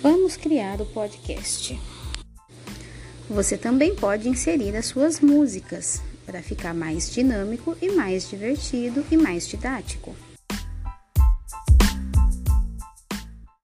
Vamos criar o podcast. Você também pode inserir as suas músicas para ficar mais dinâmico e mais divertido e mais didático.